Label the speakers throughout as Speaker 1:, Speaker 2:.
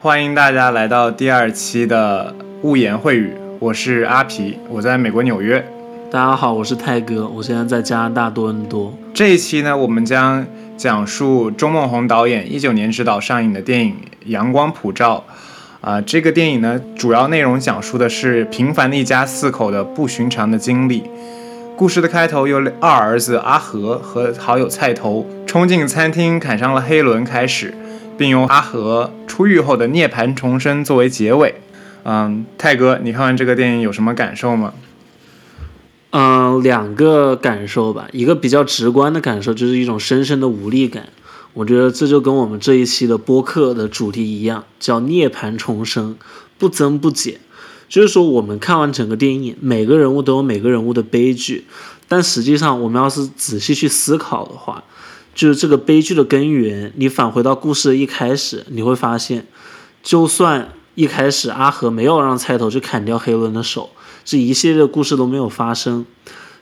Speaker 1: 欢迎大家来到第二期的物言会语，我是阿皮，我在美国纽约。
Speaker 2: 大家好，我是泰哥，我现在在加拿大多伦多。
Speaker 1: 这一期呢，我们将讲述钟梦宏导演一九年执导上映的电影《阳光普照》。啊，这个电影呢，主要内容讲述的是平凡的一家四口的不寻常的经历。故事的开头由二儿子阿和和好友菜头冲进餐厅砍伤了黑伦开始。并用阿和出狱后的涅槃重生作为结尾。嗯，泰哥，你看完这个电影有什么感受吗？
Speaker 2: 嗯，两个感受吧。一个比较直观的感受就是一种深深的无力感。我觉得这就跟我们这一期的播客的主题一样，叫涅槃重生，不增不减。就是说，我们看完整个电影，每个人物都有每个人物的悲剧，但实际上，我们要是仔细去思考的话。就是这个悲剧的根源，你返回到故事的一开始，你会发现，就算一开始阿和没有让菜头去砍掉黑伦的手，这一系列的故事都没有发生，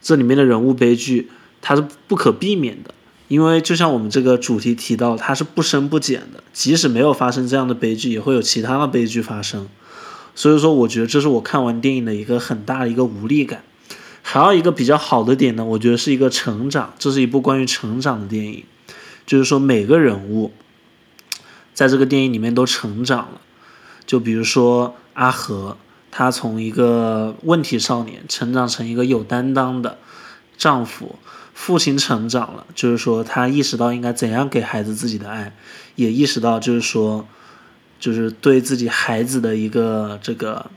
Speaker 2: 这里面的人物悲剧它是不可避免的，因为就像我们这个主题提到，它是不深不减的，即使没有发生这样的悲剧，也会有其他的悲剧发生，所以说我觉得这是我看完电影的一个很大的一个无力感。还有一个比较好的点呢，我觉得是一个成长，这是一部关于成长的电影，就是说每个人物在这个电影里面都成长了。就比如说阿和，他从一个问题少年成长成一个有担当的丈夫，父亲成长了，就是说他意识到应该怎样给孩子自己的爱，也意识到就是说，就是对自己孩子的一个这个。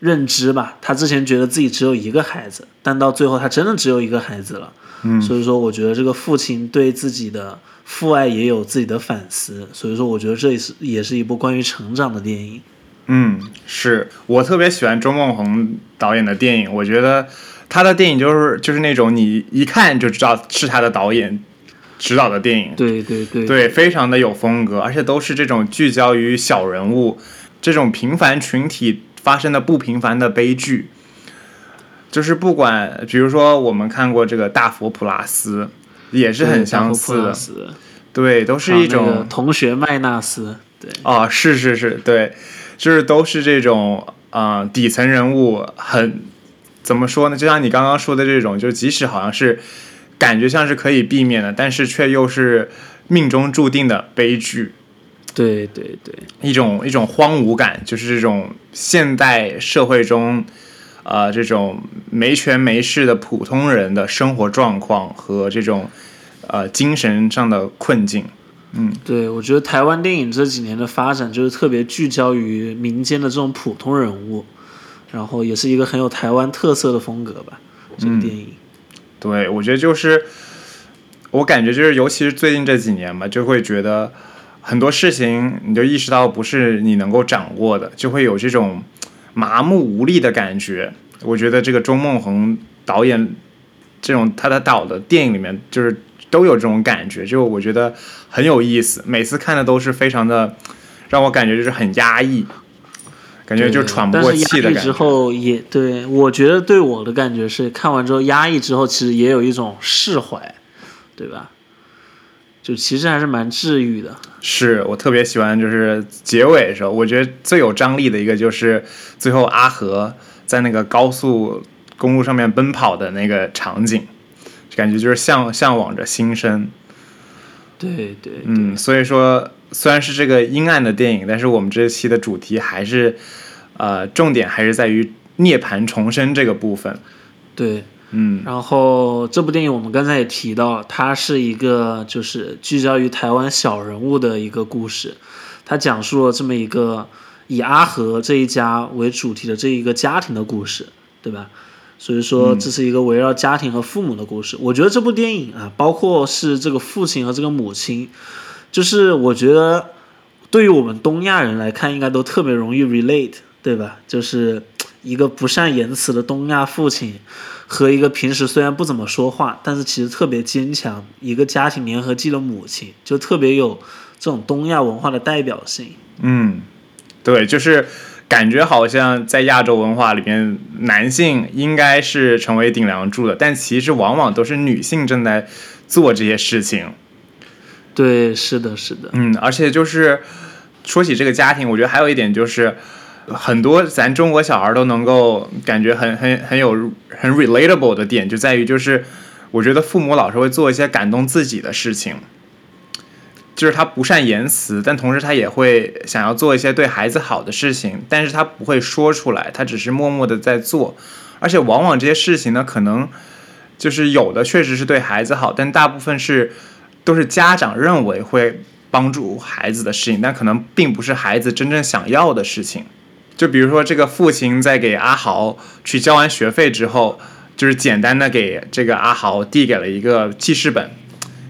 Speaker 2: 认知吧，他之前觉得自己只有一个孩子，但到最后他真的只有一个孩子了。
Speaker 1: 嗯，
Speaker 2: 所以说我觉得这个父亲对自己的父爱也有自己的反思。所以说我觉得这也是也是一部关于成长的电影。
Speaker 1: 嗯，是我特别喜欢周梦红导演的电影，我觉得他的电影就是就是那种你一看就知道是他的导演指导的电影。
Speaker 2: 对对对，
Speaker 1: 对，非常的有风格，而且都是这种聚焦于小人物这种平凡群体。发生的不平凡的悲剧，就是不管，比如说我们看过这个《大佛普拉斯》，也是很相似的，对，都是一种
Speaker 2: 同学麦纳斯，对，
Speaker 1: 哦，是是是，对，就是都是这种啊底层人物，很怎么说呢？就像你刚刚说的这种，就即使好像是感觉像是可以避免的，但是却又是命中注定的悲剧。
Speaker 2: 对对对，
Speaker 1: 一种一种荒芜感，就是这种现代社会中，呃，这种没权没势的普通人的生活状况和这种呃精神上的困境。嗯，
Speaker 2: 对，我觉得台湾电影这几年的发展就是特别聚焦于民间的这种普通人物，然后也是一个很有台湾特色的风格吧。这个电影，
Speaker 1: 对我觉得就是我感觉就是，尤其是最近这几年嘛，就会觉得。很多事情你就意识到不是你能够掌握的，就会有这种麻木无力的感觉。我觉得这个钟孟宏导演这种他的导的电影里面，就是都有这种感觉，就我觉得很有意思。每次看的都是非常的让我感觉就是很压抑，感觉就喘不过气的感觉。
Speaker 2: 之后也对我觉得对我的感觉是看完之后压抑之后，其实也有一种释怀，对吧？就其实还是蛮治愈的。
Speaker 1: 是我特别喜欢，就是结尾的时候，我觉得最有张力的一个就是最后阿和在那个高速公路上面奔跑的那个场景，感觉就是向向往着新生。
Speaker 2: 对对，
Speaker 1: 嗯，所以说虽然是这个阴暗的电影，但是我们这期的主题还是呃重点还是在于涅槃重生这个部分。
Speaker 2: 对。
Speaker 1: 嗯，
Speaker 2: 然后这部电影我们刚才也提到，它是一个就是聚焦于台湾小人物的一个故事，它讲述了这么一个以阿和这一家为主题的这一个家庭的故事，对吧？所以说这是一个围绕家庭和父母的故事。我觉得这部电影啊，包括是这个父亲和这个母亲，就是我觉得对于我们东亚人来看，应该都特别容易 relate，对吧？就是一个不善言辞的东亚父亲。和一个平时虽然不怎么说话，但是其实特别坚强，一个家庭联合剂的母亲，就特别有这种东亚文化的代表性。
Speaker 1: 嗯，对，就是感觉好像在亚洲文化里面，男性应该是成为顶梁柱的，但其实往往都是女性正在做这些事情。
Speaker 2: 对，是的，是的。
Speaker 1: 嗯，而且就是说起这个家庭，我觉得还有一点就是，很多咱中国小孩都能够感觉很很很有很 relatable 的点，就在于就是，我觉得父母老是会做一些感动自己的事情。就是他不善言辞，但同时他也会想要做一些对孩子好的事情，但是他不会说出来，他只是默默的在做，而且往往这些事情呢，可能就是有的确实是对孩子好，但大部分是都是家长认为会帮助孩子的事情，但可能并不是孩子真正想要的事情。就比如说，这个父亲在给阿豪去交完学费之后，就是简单的给这个阿豪递给了一个记事本，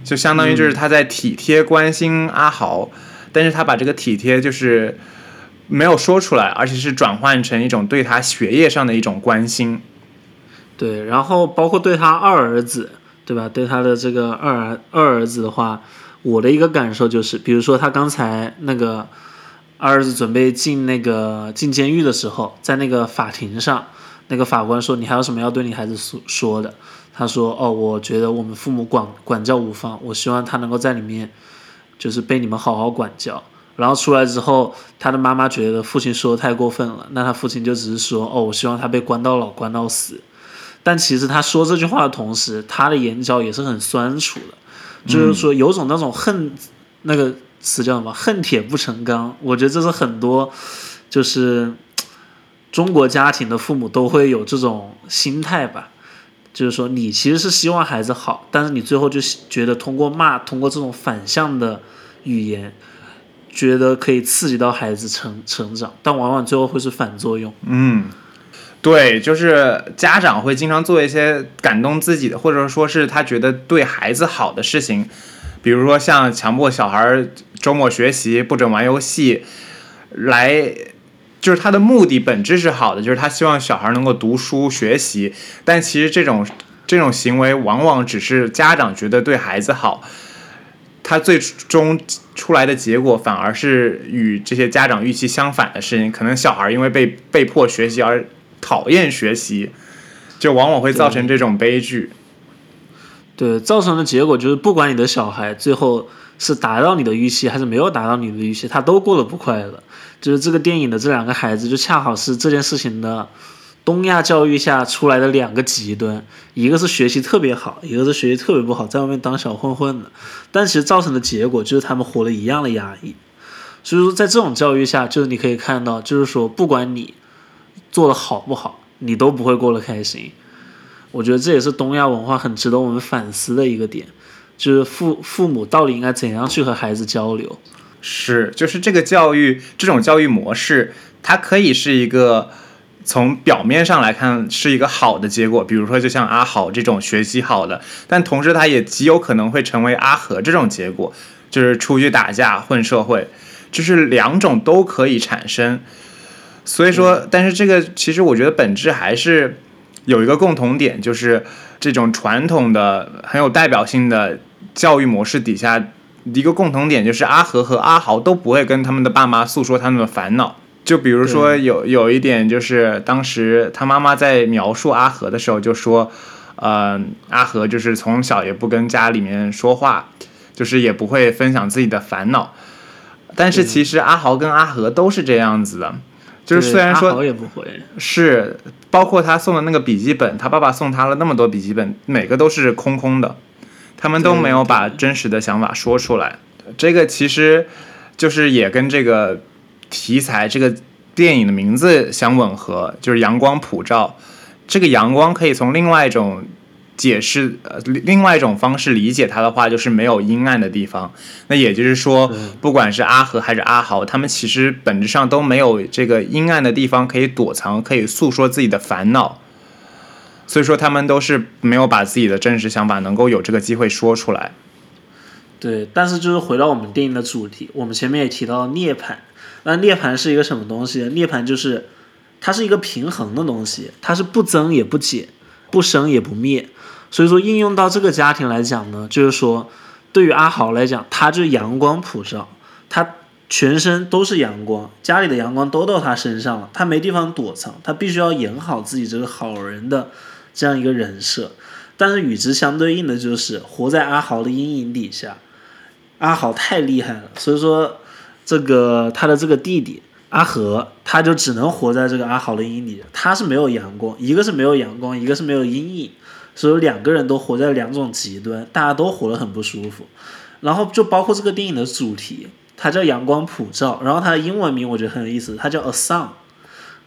Speaker 1: 就相当于就是他在体贴关心阿豪，但是他把这个体贴就是没有说出来，而且是转换成一种对他学业上的一种关心。
Speaker 2: 对，然后包括对他二儿子，对吧？对他的这个二儿二儿子的话，我的一个感受就是，比如说他刚才那个二儿子准备进那个进监狱的时候，在那个法庭上，那个法官说：“你还有什么要对你孩子说说的？”他说：“哦，我觉得我们父母管管教无方，我希望他能够在里面就是被你们好好管教。”然后出来之后，他的妈妈觉得父亲说的太过分了，那他父亲就只是说：“哦，我希望他被关到老，关到死。”但其实他说这句话的同时，他的眼角也是很酸楚的，就是说有种那种恨，那个词叫什么“恨铁不成钢”。我觉得这是很多就是中国家庭的父母都会有这种心态吧，就是说你其实是希望孩子好，但是你最后就觉得通过骂，通过这种反向的语言，觉得可以刺激到孩子成成长，但往往最后会是反作用。
Speaker 1: 嗯，对，就是家长会经常做一些感动自己的，或者说是他觉得对孩子好的事情，比如说像强迫小孩周末学习，不准玩游戏，来。就是他的目的本质是好的，就是他希望小孩能够读书学习，但其实这种这种行为往往只是家长觉得对孩子好，他最终出来的结果反而是与这些家长预期相反的事情。可能小孩因为被被迫学习而讨厌学习，就往往会造成这种悲剧。
Speaker 2: 对，造成的结果就是，不管你的小孩最后是达到你的预期还是没有达到你的预期，他都过得不快乐。就是这个电影的这两个孩子，就恰好是这件事情的东亚教育下出来的两个极端，一个是学习特别好，一个是学习特别不好，在外面当小混混的。但其实造成的结果就是他们活得一样的压抑。所以说，在这种教育下，就是你可以看到，就是说，不管你做的好不好，你都不会过得开心。我觉得这也是东亚文化很值得我们反思的一个点，就是父父母到底应该怎样去和孩子交流。
Speaker 1: 是，就是这个教育这种教育模式，它可以是一个从表面上来看是一个好的结果，比如说就像阿豪这种学习好的，但同时它也极有可能会成为阿和这种结果，就是出去打架混社会，就是两种都可以产生。所以说，但是这个其实我觉得本质还是有一个共同点，就是这种传统的很有代表性的教育模式底下。一个共同点就是阿和和阿豪都不会跟他们的爸妈诉说他们的烦恼。就比如说有有一点就是当时他妈妈在描述阿和的时候就说，呃，阿和就是从小也不跟家里面说话，就是也不会分享自己的烦恼。但是其实阿豪跟阿和都是这样子的，就是虽然说
Speaker 2: 也不会，
Speaker 1: 是包括他送的那个笔记本，他爸爸送他了那么多笔记本，每个都是空空的。他们都没有把真实的想法说出来，这个其实就是也跟这个题材、这个电影的名字相吻合，就是阳光普照。这个阳光可以从另外一种解释，呃，另外一种方式理解它的话，就是没有阴暗的地方。那也就是说，不管是阿和还是阿豪，他们其实本质上都没有这个阴暗的地方可以躲藏，可以诉说自己的烦恼。所以说，他们都是没有把自己的真实想法能够有这个机会说出来。
Speaker 2: 对，但是就是回到我们电影的主题，我们前面也提到涅槃。那涅槃是一个什么东西？涅槃就是它是一个平衡的东西，它是不增也不减，不生也不灭。所以说，应用到这个家庭来讲呢，就是说，对于阿豪来讲，他就阳光普照，他全身都是阳光，家里的阳光都到他身上了，他没地方躲藏，他必须要演好自己这个好人的这样一个人设。但是与之相对应的就是活在阿豪的阴影底下，阿豪太厉害了，所以说这个他的这个弟弟阿和，他就只能活在这个阿豪的阴影里，他是没有阳光，一个是没有阳光，一个是没有阴影，所以两个人都活在两种极端，大家都活得很不舒服。然后就包括这个电影的主题，它叫阳光普照，然后它的英文名我觉得很有意思，它叫 A Sun，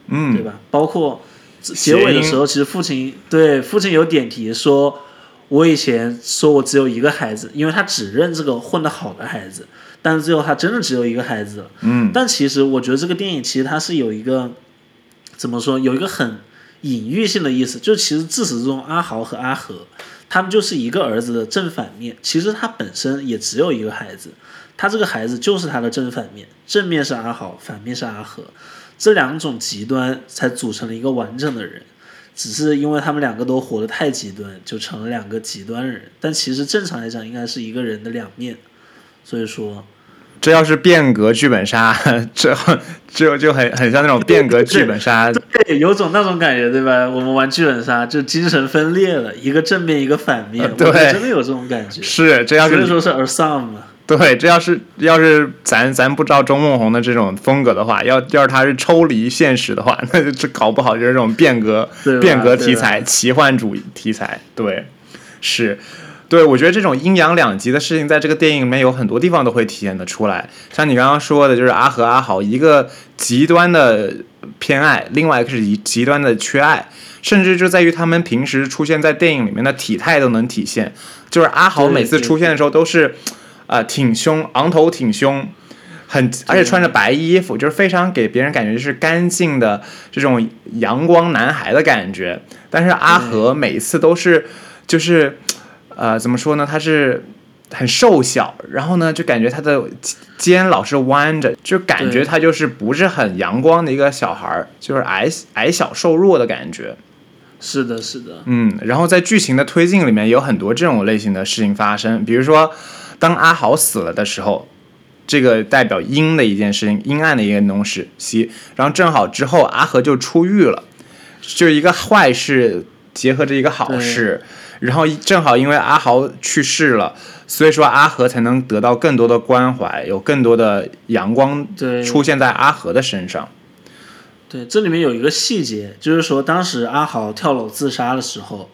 Speaker 1: 嗯，
Speaker 2: 对吧？包括结尾的时候，其实父亲对父亲有点题说，我以前说我只有一个孩子，因为他只认这个混得好的孩子，但是最后他真的只有一个孩子了。
Speaker 1: 嗯，
Speaker 2: 但其实我觉得这个电影其实它是有一个怎么说，有一个很隐喻性的意思，就其实自始至终阿豪和阿和他们就是一个儿子的正反面，其实他本身也只有一个孩子，他这个孩子就是他的正反面，正面是阿豪，反面是阿和。这两种极端才组成了一个完整的人，只是因为他们两个都活得太极端，就成了两个极端人。但其实正常来讲，应该是一个人的两面。所以说，
Speaker 1: 这要是变革剧本杀，这 这就很很像那种变革剧本杀。
Speaker 2: 对，有种那种感觉，对吧？我们玩剧本杀就精神分裂了，一个正面，一个反面，
Speaker 1: 对，
Speaker 2: 真的有这种感觉。
Speaker 1: 是，这要是
Speaker 2: 所以说是 a s o m 嘛。
Speaker 1: 对，这要是要是咱咱不知道周梦红的这种风格的话，要要是他是抽离现实的话，那就这搞不好就是这种变革变革题材、奇幻主义题材。对，是，对我觉得这种阴阳两极的事情，在这个电影里面有很多地方都会体现的出来。像你刚刚说的，就是阿和阿豪一个极端的偏爱，另外一个是极极端的缺爱，甚至就在于他们平时出现在电影里面的体态都能体现。就是阿豪每次出现的时候都是。啊，挺胸，昂头挺胸，很，而且穿着白衣服，就是非常给别人感觉就是干净的这种阳光男孩的感觉。但是阿和每次都是，就是，呃，怎么说呢？他是很瘦小，然后呢，就感觉他的肩老是弯着，就感觉他就是不是很阳光的一个小孩儿，就是矮矮小瘦弱的感觉。
Speaker 2: 是的，是的。
Speaker 1: 嗯，然后在剧情的推进里面有很多这种类型的事情发生，比如说。当阿豪死了的时候，这个代表阴的一件事情，阴暗的一个东西。然后正好之后阿和就出狱了，就一个坏事结合着一个好事。然后正好因为阿豪去世了，所以说阿和才能得到更多的关怀，有更多的阳光出现在阿和的身上。
Speaker 2: 对，这里面有一个细节，就是说当时阿豪跳楼自杀的时候，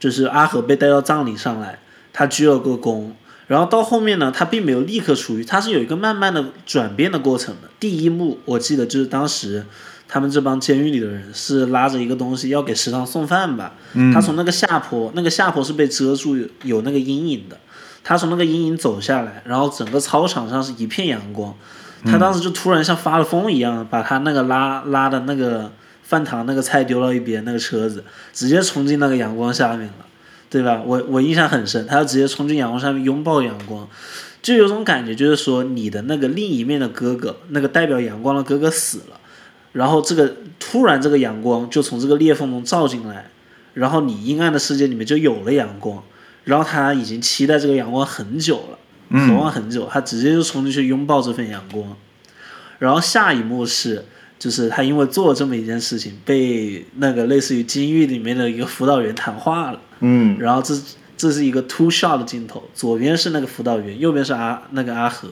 Speaker 2: 就是阿和被带到葬礼上来，他鞠了个躬。然后到后面呢，他并没有立刻出狱，他是有一个慢慢的转变的过程的。第一幕我记得就是当时他们这帮监狱里的人是拉着一个东西要给食堂送饭吧，他从那个下坡，那个下坡是被遮住有那个阴影的，他从那个阴影走下来，然后整个操场上是一片阳光，他当时就突然像发了疯一样，把他那个拉拉的那个饭堂那个菜丢到一边，那个车子直接冲进那个阳光下面了。对吧？我我印象很深，他要直接冲进阳光下面拥抱阳光，就有种感觉，就是说你的那个另一面的哥哥，那个代表阳光的哥哥死了，然后这个突然这个阳光就从这个裂缝中照进来，然后你阴暗的世界里面就有了阳光，然后他已经期待这个阳光很久了，渴望很久，他直接就冲进去拥抱这份阳光，然后下一幕是。就是他因为做了这么一件事情，被那个类似于监狱里面的一个辅导员谈话了。
Speaker 1: 嗯，
Speaker 2: 然后这这是一个 two shot 的镜头，左边是那个辅导员，右边是阿那个阿和，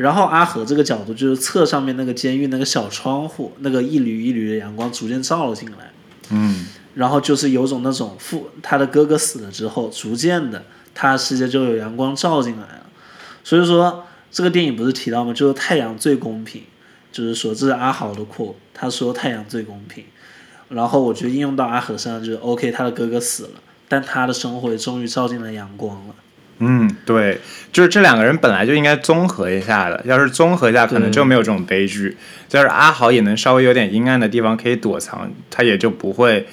Speaker 2: 然后阿和这个角度就是侧上面那个监狱那个小窗户，那个一缕一缕的阳光逐渐照了进来。
Speaker 1: 嗯，
Speaker 2: 然后就是有种那种父他的哥哥死了之后，逐渐的他世界就有阳光照进来了。所以说这个电影不是提到吗？就是太阳最公平。就是说，这是阿豪的扩，他说太阳最公平，然后我觉得应用到阿和身上就是 OK，他的哥哥死了，但他的生活也终于照进了阳光了。
Speaker 1: 嗯，对，就是这两个人本来就应该综合一下的，要是综合一下，可能就没有这种悲剧。就是阿豪也能稍微有点阴暗的地方可以躲藏，他也就不会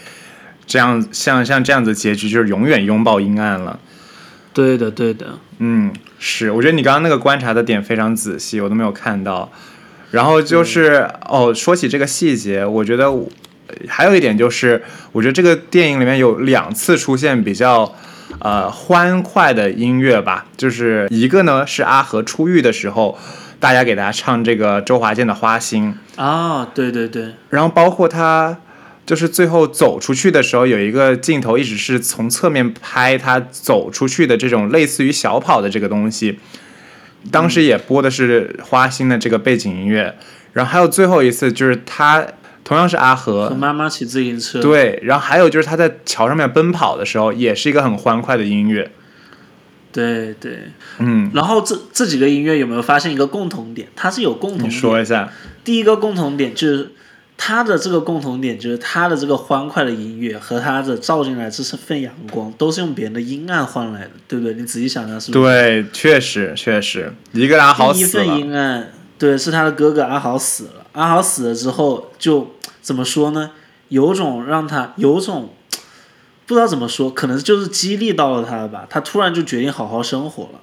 Speaker 1: 这样像像这样子结局，就是永远拥抱阴暗了。
Speaker 2: 对的，对的。
Speaker 1: 嗯，是，我觉得你刚刚那个观察的点非常仔细，我都没有看到。然后就是哦，说起这个细节，我觉得还有一点就是，我觉得这个电影里面有两次出现比较呃欢快的音乐吧，就是一个呢是阿和出狱的时候，大家给大家唱这个周华健的《花心》
Speaker 2: 啊，对对对，
Speaker 1: 然后包括他就是最后走出去的时候，有一个镜头一直是从侧面拍他走出去的这种类似于小跑的这个东西。当时也播的是花心的这个背景音乐，然后还有最后一次就是他同样是阿和
Speaker 2: 和妈妈骑自行车，
Speaker 1: 对，然后还有就是他在桥上面奔跑的时候，也是一个很欢快的音乐。
Speaker 2: 对对，
Speaker 1: 嗯，
Speaker 2: 然后这这几个音乐有没有发现一个共同点？它是有共同点你。
Speaker 1: 说一下。
Speaker 2: 第一个共同点就是它的这个共同点就是它的这个欢快的音乐和它的照进来这是份阳光都是用别人的阴暗换来的，对不对？你仔细想想是不是？
Speaker 1: 对，确实确实，一个阿豪
Speaker 2: 第一份
Speaker 1: 死了。
Speaker 2: 阴暗，对，是他的哥哥阿豪死了。阿豪死了之后，就怎么说呢？有种让他有种不知道怎么说，可能就是激励到了他吧。他突然就决定好好生活了。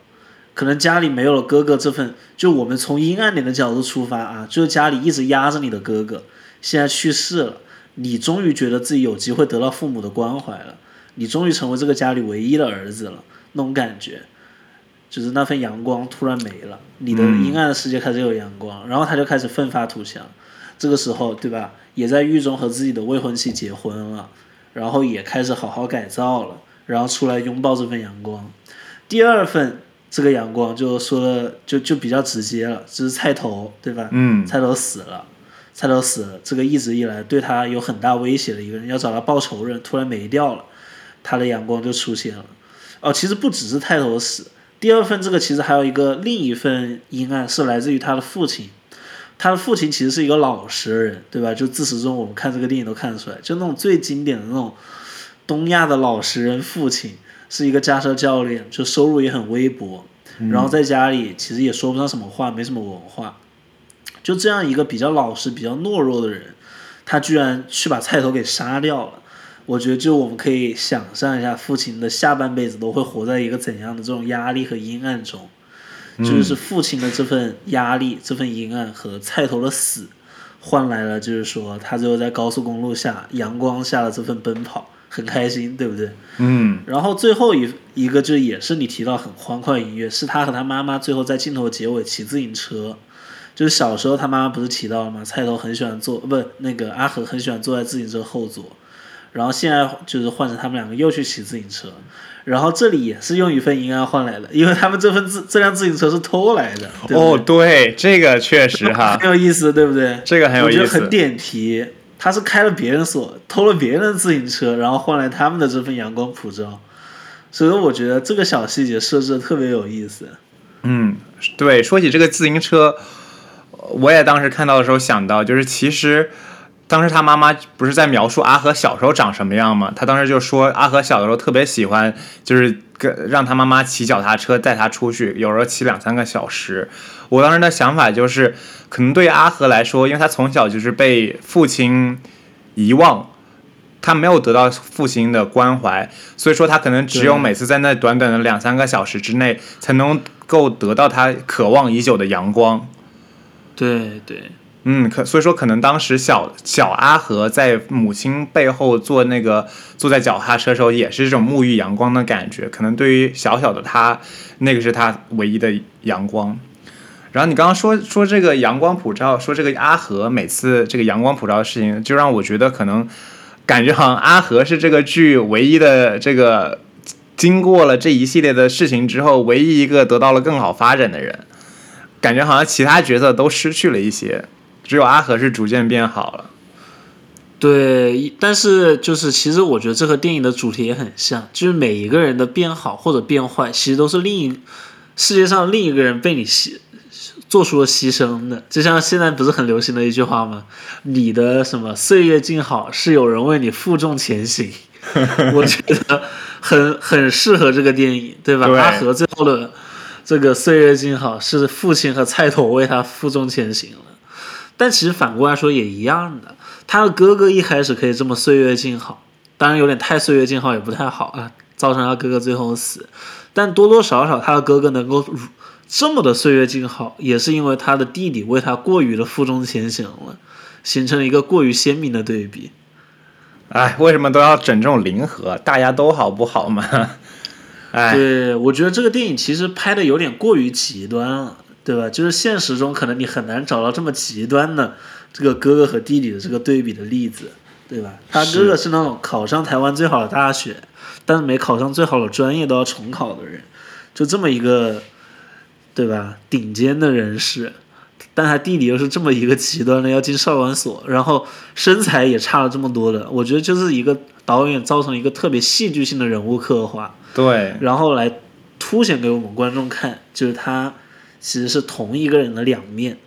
Speaker 2: 可能家里没有了哥哥这份，就我们从阴暗点的角度出发啊，就是家里一直压着你的哥哥，现在去世了，你终于觉得自己有机会得到父母的关怀了，你终于成为这个家里唯一的儿子了，那种感觉。就是那份阳光突然没了，你的
Speaker 1: 嗯
Speaker 2: 阴暗的世界开始有阳光，然后他就开始奋发图强。这个时候，对吧？也在狱中和自己的未婚妻结婚了，然后也开始好好改造了，然后出来拥抱这份阳光。第二份这个阳光就说的就就比较直接了，就是菜头，对吧？
Speaker 1: 嗯，
Speaker 2: 菜头死了，菜头死了，这个一直以来对他有很大威胁的一个人，要找他报仇人，突然没掉了，他的阳光就出现了。哦，其实不只是菜头死，第二份这个其实还有一个另一份阴暗是来自于他的父亲，他的父亲其实是一个老实人，对吧？就自始至终我们看这个电影都看得出来，就那种最经典的那种东亚的老实人父亲，是一个驾车教练，就收入也很微薄，然后在家里其实也说不上什么话，没什么文化，就这样一个比较老实、比较懦弱的人，他居然去把菜头给杀掉了。我觉得，就我们可以想象一下，父亲的下半辈子都会活在一个怎样的这种压力和阴暗中。就是父亲的这份压力、这份阴暗和菜头的死，换来了就是说他最后在高速公路下阳光下的这份奔跑，很开心，对不对？
Speaker 1: 嗯，
Speaker 2: 然后最后一一个就也是你提到很欢快音乐，是他和他妈妈最后在镜头结尾骑自行车。就是小时候他妈妈不是提到了吗？菜头很喜欢坐，不那个阿和很喜欢坐在自行车后座，然后现在就是换成他们两个又去骑自行车，然后这里也是用一份阴暗换来的，因为他们这份自这辆自行车是偷来的。
Speaker 1: 哦，
Speaker 2: 对
Speaker 1: 对，这个确实哈
Speaker 2: 很，有意思，对不对？
Speaker 1: 这个很有
Speaker 2: 我觉得
Speaker 1: 意思
Speaker 2: 很点题。他是开了别人锁，偷了别人的自行车，然后换来他们的这份阳光普照，所以我觉得这个小细节设置的特别有意思。
Speaker 1: 嗯，对，说起这个自行车，我也当时看到的时候想到，就是其实当时他妈妈不是在描述阿和小时候长什么样吗？他当时就说阿和小的时候特别喜欢，就是跟让他妈妈骑脚踏车带他出去，有时候骑两三个小时。我当时的想法就是，可能对阿和来说，因为他从小就是被父亲遗忘。他没有得到父亲的关怀，所以说他可能只有每次在那短短的两三个小时之内，才能够得到他渴望已久的阳光。
Speaker 2: 对对，
Speaker 1: 嗯，可所以说可能当时小小阿和在母亲背后坐那个坐在脚踏车的时候，也是这种沐浴阳光的感觉。可能对于小小的他，那个是他唯一的阳光。然后你刚刚说说这个阳光普照，说这个阿和每次这个阳光普照的事情，就让我觉得可能感觉好像阿和是这个剧唯一的这个经过了这一系列的事情之后，唯一一个得到了更好发展的人。感觉好像其他角色都失去了一些，只有阿和是逐渐变好了。
Speaker 2: 对，但是就是其实我觉得这和电影的主题也很像，就是每一个人的变好或者变坏，其实都是另一世界上另一个人被你牺做出了牺牲的。就像现在不是很流行的一句话吗？你的什么岁月静好，是有人为你负重前行。我觉得很很适合这个电影，对吧？
Speaker 1: 对
Speaker 2: 阿和最后的这个岁月静好，是父亲和菜头为他负重前行了。但其实反过来说也一样的，他的哥哥一开始可以这么岁月静好，当然有点太岁月静好也不太好啊，造成他哥哥最后死。但多多少少他的哥哥能够如这么的岁月静好，也是因为他的弟弟为他过于的负重前行了，形成了一个过于鲜明的对比。
Speaker 1: 哎，为什么都要整这种零和？大家都好不好嘛？哎，
Speaker 2: 对，我觉得这个电影其实拍的有点过于极端了，对吧？就是现实中可能你很难找到这么极端的这个哥哥和弟弟的这个对比的例子，对吧？他哥哥是那种考上台湾最好的大学，但是没考上最好的专业都要重考的人，就这么一个对吧？顶尖的人士，但他弟弟又是这么一个极端的，要进少管所，然后身材也差了这么多的，我觉得就是一个导演造成一个特别戏剧性的人物刻画，
Speaker 1: 对，
Speaker 2: 然后来凸显给我们观众看，就是他其实是同一个人的两面，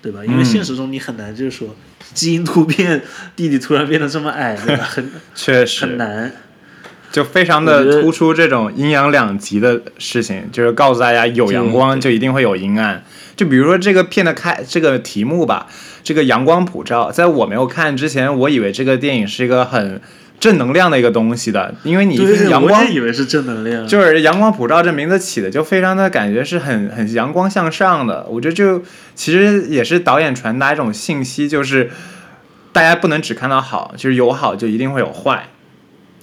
Speaker 2: 对吧？因为
Speaker 1: 嗯
Speaker 2: 现实中你很难就是说基因突变，弟弟突然变得这么矮，对吧？很很
Speaker 1: 确实很，
Speaker 2: 难。
Speaker 1: 就非常的突出这种阴阳两极的事情，就是告诉大家有阳光就一定会有阴暗。就比如说这个片的开这个题目吧，这个阳光普照，在我没有看之前，我以为这个电影是一个很正能量的一个东西的，因为你阳光
Speaker 2: 也以为是正能量，
Speaker 1: 就是阳光普照这名字起的就非常的感觉是很很阳光向上的，我觉得就其实也是导演传达一种信息，就是大家不能只看到好，就是有好就一定会有坏，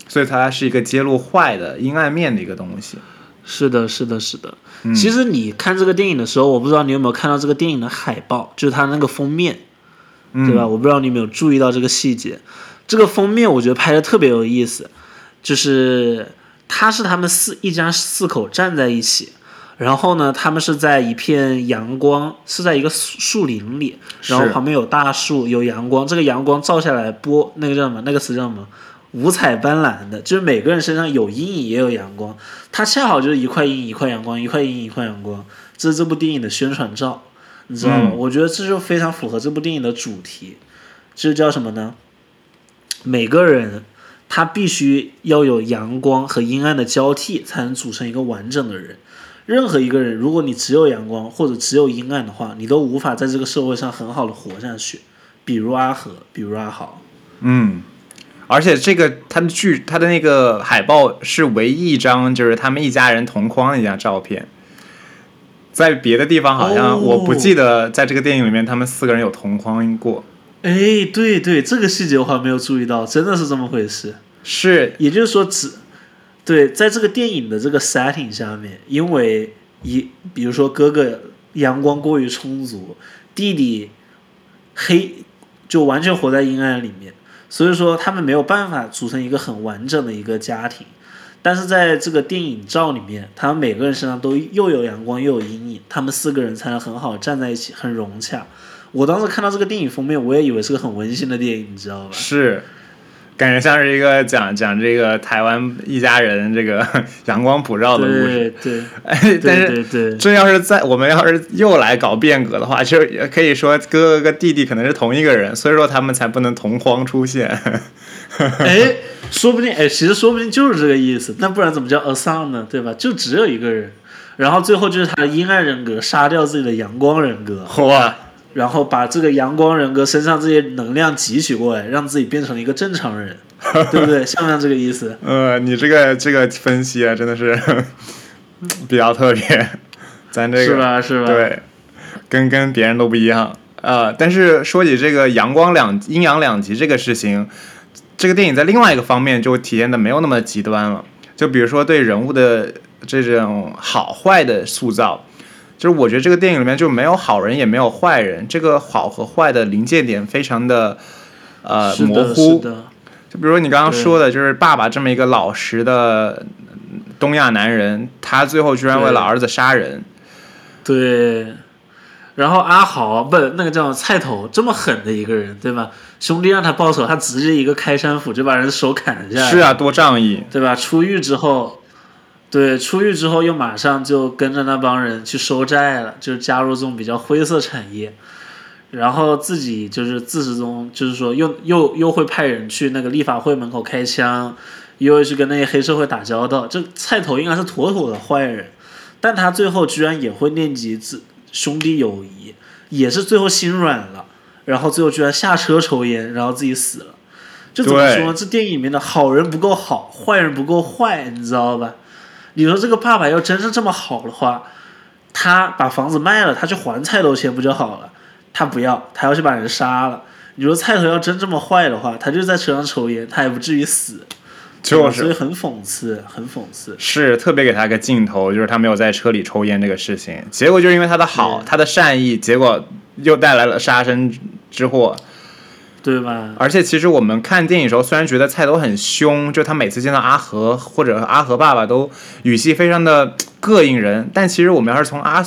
Speaker 1: 所以它是一个揭露坏的阴暗面的一个东西。
Speaker 2: 是的，是的，是的。
Speaker 1: 嗯
Speaker 2: 其实你看这个电影的时候，我不知道你有没有看到这个电影的海报，就是它那个封面，
Speaker 1: 嗯
Speaker 2: 对吧？我不知道你有没有注意到这个细节。这个封面我觉得拍的特别有意思，就是他是他们四一家四口站在一起，然后呢，他们是在一片阳光，是在一个树树林里，然后旁边有大树，有阳光，这个阳光照下来波，那个叫什么？那个词叫什么？五彩斑斓的，就是每个人身上有阴影也有阳光，它恰好就是一块阴一块阳光，一块阴一块阳光，这是这部电影的宣传照，你知道吗？
Speaker 1: 嗯
Speaker 2: 我觉得这就非常符合这部电影的主题，这叫什么呢？每个人他必须要有阳光和阴暗的交替，才能组成一个完整的人。任何一个人，如果你只有阳光或者只有阴暗的话，你都无法在这个社会上很好的活下去。比如阿和，比如阿豪，
Speaker 1: 嗯，而且这个他的剧他的那个海报是唯一一张就是他们一家人同框的一张照片。在别的地方好像、
Speaker 2: 哦
Speaker 1: 我不记得，在这个电影里面他们四个人有同框过，
Speaker 2: 哎，对对，这个细节我还没有注意到，真的是这么回事。
Speaker 1: 是
Speaker 2: 也就是说只，对，在这个电影的这个 setting 下面，因为一比如说哥哥阳光过于充足，弟弟黑就完全活在阴暗里面，所以说他们没有办法组成一个很完整的一个家庭。但是在这个电影照里面，他们每个人身上都又有阳光又有阴影，他们四个人才能很好站在一起，很融洽。我当时看到这个电影封面，我也以为是个很温馨的电影，你知道吧？
Speaker 1: 是，感觉像是一个讲讲这个台湾一家人这个 阳光普照的故事。
Speaker 2: 对对
Speaker 1: 哎，
Speaker 2: 对
Speaker 1: 但是
Speaker 2: 对对，
Speaker 1: 这要是在我们要是又来搞变革的话，就也可以说哥哥跟弟弟可能是同一个人，所以说他们才不能同框出现。
Speaker 2: 哎，说不定哎，其实说不定就是这个意思，那不然怎么叫 a son 呢？对吧？就只有一个人，然后最后就是他的阴暗人格杀掉自己的阳光人格，
Speaker 1: 哇，
Speaker 2: 然后把这个阳光人格身上这些能量汲取过来，让自己变成一个正常人，对不对？像不像这个意思？
Speaker 1: 呃，你这个这个分析啊，真的是比较特别，咱这个
Speaker 2: 是吧？是吧？
Speaker 1: 对，跟跟别人都不一样。呃，但是说起这个阳光两阴阳两极这个事情，这个电影在另外一个方面就体现的没有那么极端了。就比如说对人物的这种好坏的塑造，就是我觉得这个电影里面就没有好人也没有坏人，这个好和坏的临界点非常的呃
Speaker 2: 的，
Speaker 1: 模糊。
Speaker 2: 的，
Speaker 1: 就比如你刚刚说的，就是爸爸这么一个老实的东亚男人，他最后居然为了儿子杀人。
Speaker 2: 对。然后阿豪不，那个叫菜头，这么狠的一个人，对吧？兄弟让他报仇，他直接一个开山斧就把人手砍下来。
Speaker 1: 是啊，多仗义。
Speaker 2: 对吧？出狱之后，对，出狱之后又马上就跟着那帮人去收债了，就是加入这种比较灰色产业，然后自己就是自始终就是说又又又会派人去那个立法会门口开枪，又会去跟那些黑社会打交道。这菜头应该是妥妥的坏人，但他最后居然也会念及自兄弟友谊，也是最后心软了，然后最后居然下车抽烟，然后自己死了。就怎么说？这电影里面的好人不够好，坏人不够坏，你知道吧？你说这个爸爸要真是这么好的话，他把房子卖了，他去还菜头钱不就好了？他不要，他要去把人杀了。你说菜头要真这么坏的话，他就在车上抽烟，他也不至于死。
Speaker 1: 就
Speaker 2: 所以很讽刺，很讽刺。
Speaker 1: 是特别给他个镜头，就是他没有在车里抽烟这个事情，结果就是因为他的好，他的善意，结果又带来了杀身之祸。
Speaker 2: 对吧？
Speaker 1: 而且其实我们看电影的时候，虽然觉得菜头很凶，就他每次见到阿和或者阿和爸爸都语气非常的膈应人，但其实我们要是从阿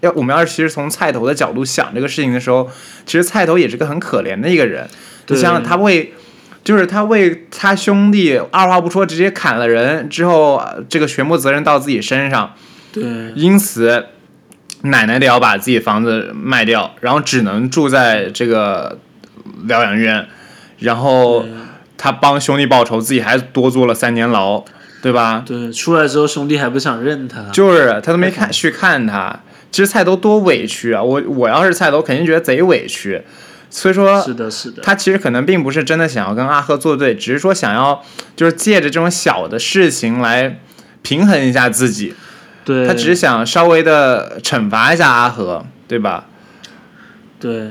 Speaker 1: 要我们要是其实从菜头的角度想这个事情的时候，其实菜头也是个很可怜的一个人。你想想，他为就是他为他兄弟二话不说直接砍了人之后，这个全部责任到自己身上，
Speaker 2: 对
Speaker 1: 因此奶奶得要把自己房子卖掉，然后只能住在这个疗养院，然后他帮兄弟报仇，自己还多坐了三年牢，对吧？
Speaker 2: 对，出来之后兄弟还不想认他，
Speaker 1: 就是他都没看去看他，其实菜头多委屈啊！我我要是菜头，肯定觉得贼委屈。所以说，
Speaker 2: 是的，是的，
Speaker 1: 他其实可能并不是真的想要跟阿赫作对，只是说想要就是借着这种小的事情来平衡一下自己。
Speaker 2: 对，
Speaker 1: 他只是想稍微的惩罚一下阿和，对吧？
Speaker 2: 对，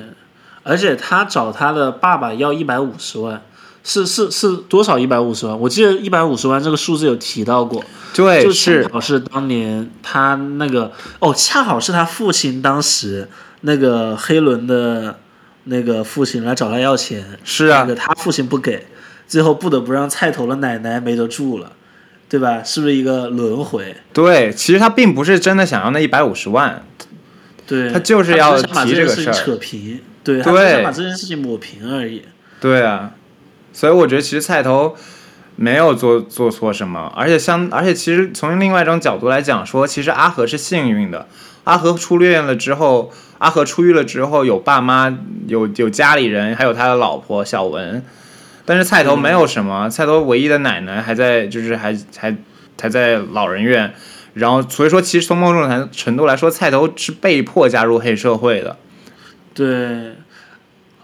Speaker 2: 而且他找他的爸爸要一百五十万，是是是多少？一百五十万？我记得一百五十万这个数字有提到过，
Speaker 1: 对，
Speaker 2: 就是恰好是当年他那个哦，恰好是他父亲当时那个黑伦的那个父亲来找他要钱，
Speaker 1: 是啊
Speaker 2: 那个他父亲不给，最后不得不让菜头的奶奶没得住了，对吧？是不是一个轮回？
Speaker 1: 对，其实他并不是真的想要那一百五十万，
Speaker 2: 对，
Speaker 1: 他就是要
Speaker 2: 把
Speaker 1: 提这个事儿
Speaker 2: 扯平，对，他只想把这件事情抹平而已。
Speaker 1: 对啊，所以我觉得其实菜头没有做做错什么，而且相而且其实从另外一种角度来讲说，其实阿和是幸运的，阿和出院了之后，阿和出狱了之后有爸妈，有有家里人，还有他的老婆小文，但是菜头没有什么，菜头唯一的奶奶还在，就是还还还在老人院。然后，所以说，其实从某种程程度来说，菜头是被迫加入黑社会的。
Speaker 2: 对，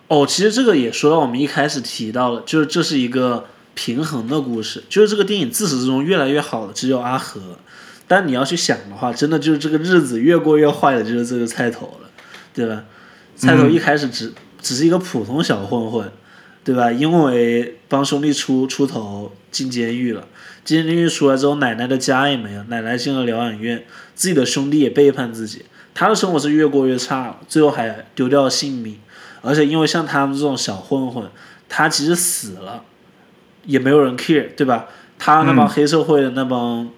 Speaker 2: 哦，其实这个也说到我们一开始提到了，就是这是一个平衡的故事，就是这个电影自始至终越来越好的只有阿和，但你要去想的话，真的就是这个日子越过越坏的就是这个菜头了，对吧？菜头一开始只、只是一个普通小混混，对吧？因为帮兄弟出出头进监狱了，进监狱出来之后，奶奶的家也没有，奶奶进了疗养院，自己的兄弟也背叛自己，他的生活是越过越差，最后还丢掉了性命。而且因为像他们这种小混混，他即使死了，也没有人 care，对吧？他那帮黑社会的那帮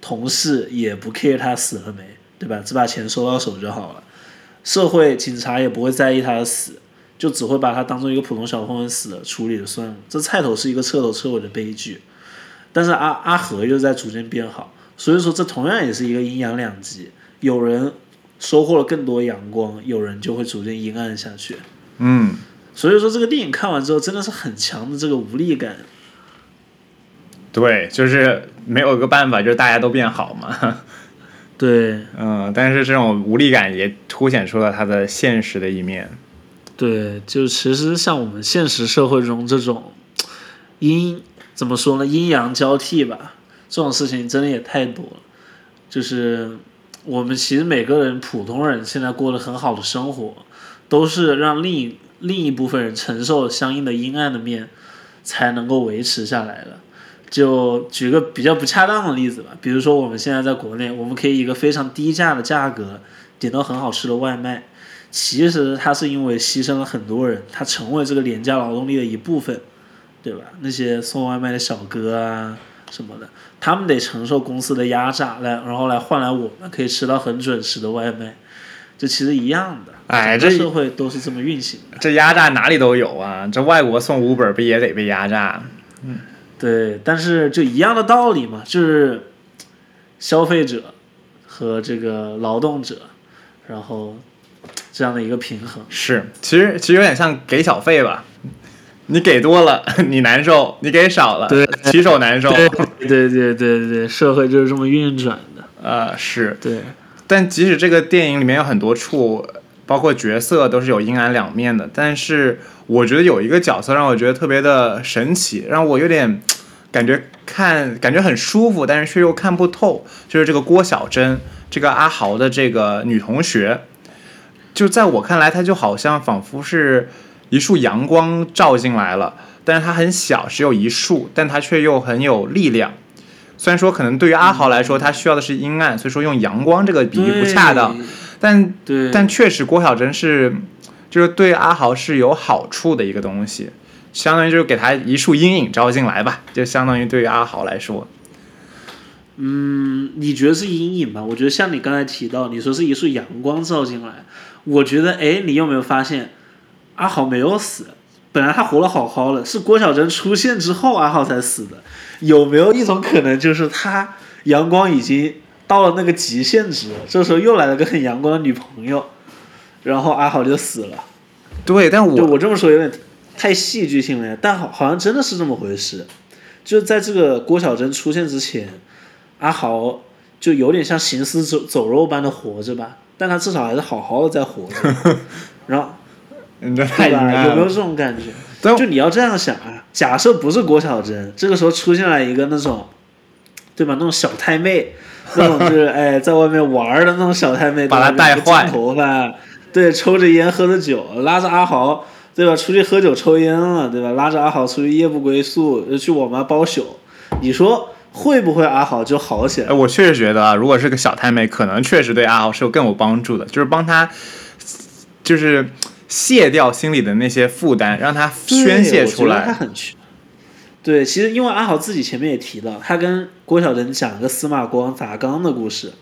Speaker 2: 同事也不 care 他死了没，对吧？只把钱收到手就好了。社会警察也不会在意他的死，就只会把他当做一个普通小混混死了处理了算了。这菜头是一个彻头彻尾的悲剧，但是阿阿和又在逐渐变好，所以说这同样也是一个阴阳两极，有人收获了更多阳光，有人就会逐渐阴暗下去。
Speaker 1: 嗯，
Speaker 2: 所以说这个电影看完之后，真的是很强的这个无力感。
Speaker 1: 对，就是没有一个办法，就是大家都变好嘛。
Speaker 2: 对
Speaker 1: 嗯，但是这种无力感也凸显出了他的现实的一面。
Speaker 2: 对，就其实像我们现实社会中这种阴怎么说呢，阴阳交替吧，这种事情真的也太多了。就是我们其实每个人普通人现在过得很好的生活，都是让另一另一部分人承受相应的阴暗的面，才能够维持下来的。就举个比较不恰当的例子吧，比如说我们现在在国内，我们可以一个非常低价的价格点到很好吃的外卖，其实它是因为牺牲了很多人，他成为这个廉价劳动力的一部分，对吧？那些送外卖的小哥啊什么的，他们得承受公司的压榨来，然后来换来我们可以吃到很准时的外卖，这其实一样的。
Speaker 1: 哎这
Speaker 2: 社会都是这么运行的。
Speaker 1: 这压榨哪里都有啊，这外国送五本不也得被压榨？
Speaker 2: 嗯对，但是就一样的道理嘛，就是消费者和这个劳动者，然后这样的一个平衡。
Speaker 1: 是，其实其实有点像给小费吧，你给多了 你难受，你给少了
Speaker 2: 对
Speaker 1: 骑手难受。
Speaker 2: 对对对对对，社会就是这么运转的。
Speaker 1: 呃，是，
Speaker 2: 对
Speaker 1: 但即使这个电影里面有很多处，包括角色都是有阴暗两面的，但是我觉得有一个角色让我觉得特别的神奇，让我有点感觉看感觉很舒服，但是却又看不透，就是这个郭小珍，这个阿豪的这个女同学，就在我看来，她就好像仿佛是一束阳光照进来了，但是她很小，只有一束，但她却又很有力量。虽然说可能对于阿豪来说，他需要的是阴暗，所以说用阳光这个比喻不恰当，但
Speaker 2: 对，
Speaker 1: 但确实郭晓珍是，就是对阿豪是有好处的一个东西，相当于就是给他一束阴影照进来吧，就相当于对于阿豪来说，
Speaker 2: 嗯，你觉得是阴影吧？我觉得像你刚才提到，你说是一束阳光照进来，我觉得，哎，你有没有发现，阿豪没有死，本来他活得好好的，是郭晓珍出现之后阿豪才死的，有没有一种可能，就是他阳光已经到了那个极限值，这时候又来了个很阳光的女朋友，然后阿豪就死了。
Speaker 1: 对，但我
Speaker 2: 就我这么说有点太戏剧性了，但好好像真的是这么回事，就在这个郭晓珍出现之前。阿豪就有点像行尸走走肉般的活着吧，但他至少还是好好的在活着。然后，
Speaker 1: 对
Speaker 2: 吧？有没有这种感觉？就你要这样想啊，假设不是郭晓珍，这个时候出现了一个那种，对吧？那种小太妹，那种就是哎，在外面玩的那种小太妹，
Speaker 1: 把她带坏，
Speaker 2: 头发，对，抽着烟，喝着酒，拉着阿豪，对吧？出去喝酒抽烟了，对吧？拉着阿豪出去夜不归宿，去网吧包宿，你说？会不会阿豪就好起来？
Speaker 1: 我确实觉得啊，如果是个小太妹，可能确实对阿豪是有更有帮助的，就是帮他，就是卸掉心里的那些负担，让他宣泄出来。
Speaker 2: 他很对，其实因为阿豪自己前面也提到，他跟郭晓珍讲个司马光砸缸的故事，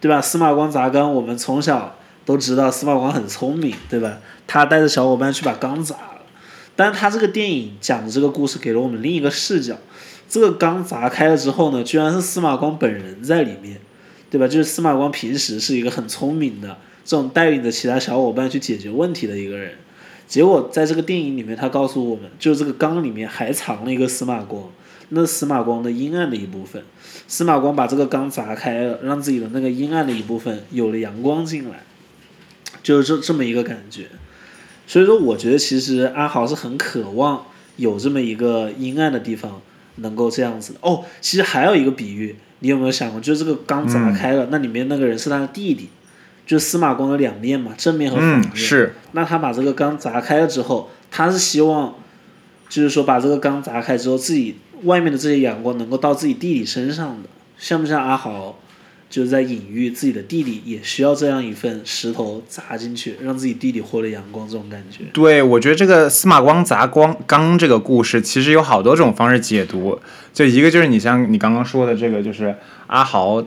Speaker 2: 对吧？司马光砸缸，我们从小都知道司马光很聪明，对吧？他带着小伙伴去把缸砸了，但他这个电影讲的这个故事给了我们另一个视角。这个缸砸开了之后呢，居然是司马光本人在里面，对吧？就是司马光平时是一个很聪明的，这种带领着其他小伙伴去解决问题的一个人。结果在这个电影里面，他告诉我们，就是这个缸里面还藏了一个司马光，那司马光的阴暗的一部分。司马光把这个缸砸开了，让自己的那个阴暗的一部分有了阳光进来，就是这这么一个感觉。所以说，我觉得其实阿豪是很渴望有这么一个阴暗的地方。能够这样子哦，其实还有一个比喻，你有没有想过？就是这个缸砸开了，那里面那个人是他的弟弟，就司马光的两面嘛，正面和反面。
Speaker 1: 是。
Speaker 2: 那他把这个缸砸开了之后，他是希望，就是说把这个缸砸开之后，自己外面的这些阳光能够到自己弟弟身上的，像不像阿豪？就是在隐喻自己的弟弟也需要这样一份石头砸进去，让自己弟弟获得阳光这种感觉。
Speaker 1: 对，我觉得这个司马光砸光缸这个故事，其实有好多种方式解读。就一个就是你像你刚刚说的这个，就是阿豪，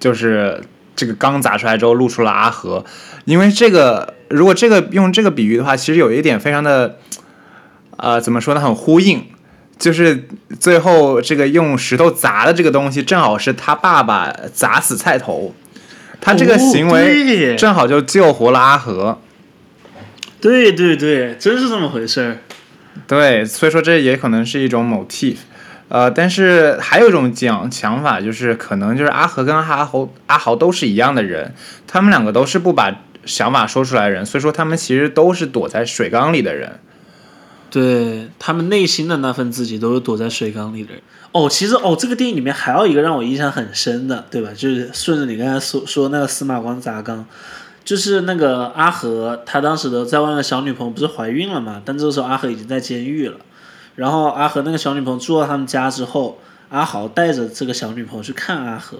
Speaker 1: 就是这个缸砸出来之后露出了阿和，因为这个如果这个用这个比喻的话，其实有一点非常的，呃，怎么说呢，很呼应。就是最后这个用石头砸的这个东西，正好是他爸爸砸死菜头，他这个行为正好就救活了阿和。
Speaker 2: 对对对，真是这么回事儿。
Speaker 1: 对，所以说这也可能是一种 motif，呃，但是还有一种讲想法，就是可能就是阿和跟阿豪阿豪都是一样的人，他们两个都是不把想法说出来的人，所以说他们其实都是躲在水缸里的人。
Speaker 2: 对他们内心的那份自己都是躲在水缸里的人。哦，其实哦，这个电影里面还有一个让我印象很深的，对吧？就是顺着你刚才说说那个司马光砸缸，就是那个阿和他当时的在外面小女朋友不是怀孕了嘛？但这个时候阿和已经在监狱了。然后阿和那个小女朋友住到他们家之后，阿豪带着这个小女朋友去看阿和，